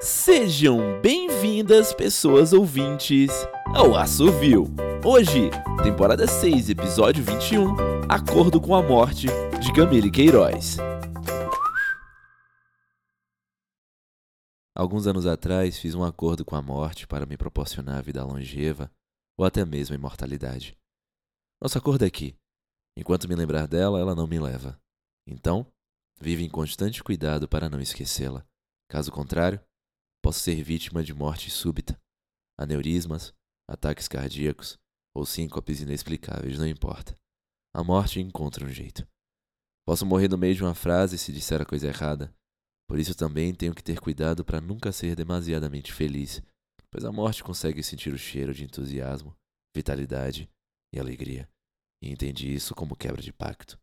Sejam bem-vindas, pessoas ouvintes, ao Assovio. Hoje, temporada 6, episódio 21, Acordo com a Morte, de Camille Queiroz. Alguns anos atrás, fiz um acordo com a morte para me proporcionar a vida longeva ou até mesmo a imortalidade. Nosso acordo é que, enquanto me lembrar dela, ela não me leva. Então, vive em constante cuidado para não esquecê-la. Caso contrário, posso ser vítima de morte súbita, aneurismas, ataques cardíacos ou síncopes inexplicáveis, não importa. A morte encontra um jeito. Posso morrer no meio de uma frase se disser a coisa errada. Por isso também tenho que ter cuidado para nunca ser demasiadamente feliz, pois a morte consegue sentir o cheiro de entusiasmo, vitalidade e alegria. E entendi isso como quebra de pacto.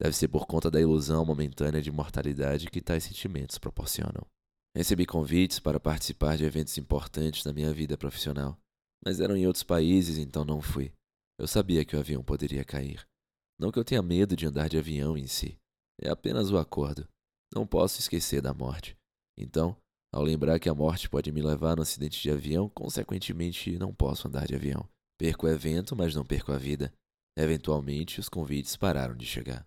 Deve ser por conta da ilusão momentânea de mortalidade que tais sentimentos proporcionam. Recebi convites para participar de eventos importantes na minha vida profissional, mas eram em outros países, então não fui. Eu sabia que o avião poderia cair. Não que eu tenha medo de andar de avião em si, é apenas o acordo. Não posso esquecer da morte. Então, ao lembrar que a morte pode me levar no acidente de avião, consequentemente não posso andar de avião. Perco o evento, mas não perco a vida. Eventualmente, os convites pararam de chegar.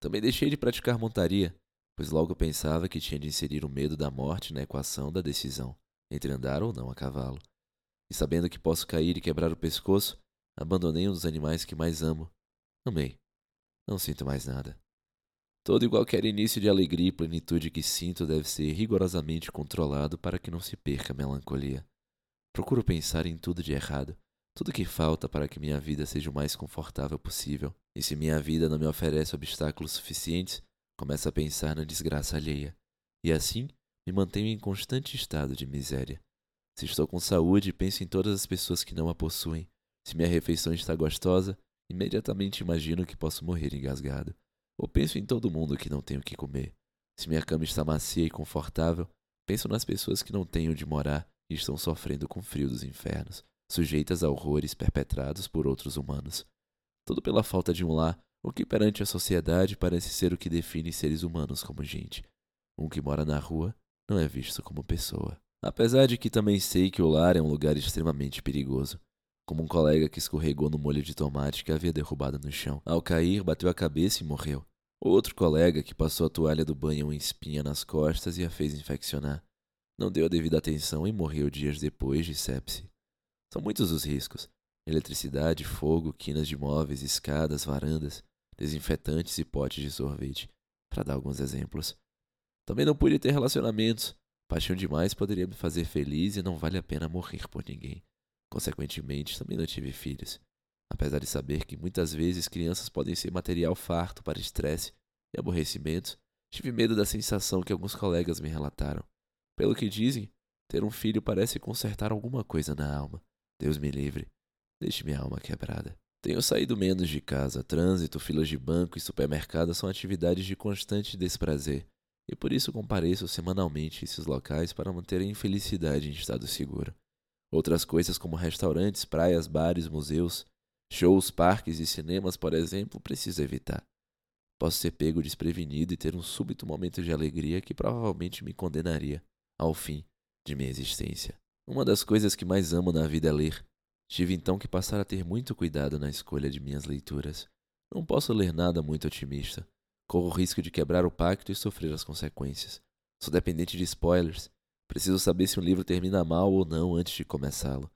Também deixei de praticar montaria, pois logo pensava que tinha de inserir o medo da morte na equação da decisão entre andar ou não a cavalo. E sabendo que posso cair e quebrar o pescoço, abandonei um dos animais que mais amo. Amei. Não sinto mais nada. Todo e qualquer início de alegria e plenitude que sinto deve ser rigorosamente controlado para que não se perca a melancolia. Procuro pensar em tudo de errado, tudo que falta para que minha vida seja o mais confortável possível. E se minha vida não me oferece obstáculos suficientes, Começo a pensar na desgraça alheia, e assim me mantenho em constante estado de miséria. Se estou com saúde, penso em todas as pessoas que não a possuem. Se minha refeição está gostosa, imediatamente imagino que posso morrer engasgado. Ou penso em todo mundo que não tenho que comer. Se minha cama está macia e confortável, penso nas pessoas que não têm onde morar e estão sofrendo com o frio dos infernos, sujeitas a horrores perpetrados por outros humanos. Tudo pela falta de um lar o que perante a sociedade parece ser o que define seres humanos como gente. Um que mora na rua não é visto como pessoa. Apesar de que também sei que o lar é um lugar extremamente perigoso. Como um colega que escorregou no molho de tomate que havia derrubado no chão. Ao cair, bateu a cabeça e morreu. Outro colega que passou a toalha do banho em espinha nas costas e a fez infeccionar. Não deu a devida atenção e morreu dias depois de sepse. São muitos os riscos: eletricidade, fogo, quinas de móveis, escadas, varandas desinfetantes e potes de sorvete, para dar alguns exemplos. Também não pude ter relacionamentos. Paixão demais poderia me fazer feliz e não vale a pena morrer por ninguém. Consequentemente, também não tive filhos. Apesar de saber que muitas vezes crianças podem ser material farto para estresse e aborrecimento, tive medo da sensação que alguns colegas me relataram. Pelo que dizem, ter um filho parece consertar alguma coisa na alma. Deus me livre. Deixe minha alma quebrada. Tenho saído menos de casa. Trânsito, filas de banco e supermercado são atividades de constante desprazer, e por isso compareço semanalmente esses locais para manter a infelicidade em estado seguro. Outras coisas como restaurantes, praias, bares, museus, shows, parques e cinemas, por exemplo, preciso evitar. Posso ser pego desprevenido e ter um súbito momento de alegria que provavelmente me condenaria ao fim de minha existência. Uma das coisas que mais amo na vida é ler. Tive então que passar a ter muito cuidado na escolha de minhas leituras. Não posso ler nada muito otimista. Corro o risco de quebrar o pacto e sofrer as consequências. Sou dependente de spoilers. Preciso saber se um livro termina mal ou não antes de começá-lo.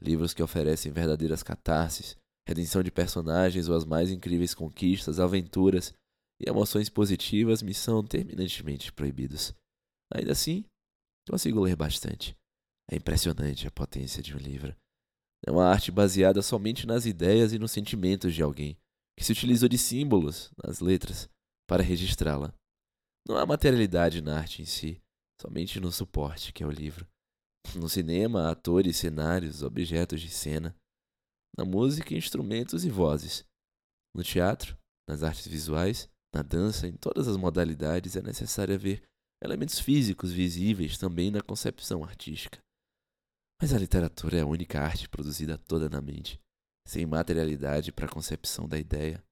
Livros que oferecem verdadeiras catarses, redenção de personagens ou as mais incríveis conquistas, aventuras e emoções positivas me são terminantemente proibidos. Ainda assim, consigo ler bastante. É impressionante a potência de um livro. É uma arte baseada somente nas ideias e nos sentimentos de alguém, que se utilizou de símbolos, nas letras, para registrá-la. Não há materialidade na arte em si, somente no suporte, que é o livro. No cinema, atores, cenários, objetos de cena. Na música, instrumentos e vozes. No teatro, nas artes visuais, na dança, em todas as modalidades é necessário haver elementos físicos visíveis também na concepção artística. Mas a literatura é a única arte produzida toda na mente, sem materialidade para a concepção da ideia.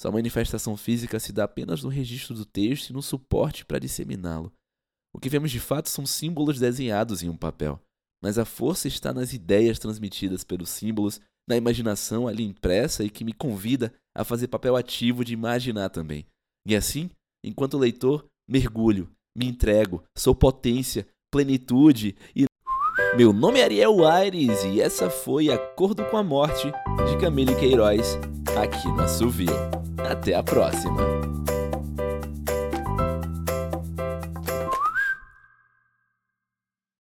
Sua manifestação física se dá apenas no registro do texto e no suporte para disseminá-lo. O que vemos de fato são símbolos desenhados em um papel, mas a força está nas ideias transmitidas pelos símbolos, na imaginação ali impressa e que me convida a fazer papel ativo de imaginar também. E assim, enquanto leitor, mergulho, me entrego, sou potência, plenitude e. Meu nome é Ariel Aires e essa foi Acordo com a Morte de Camille Queiroz, aqui no Assovio. Até a próxima!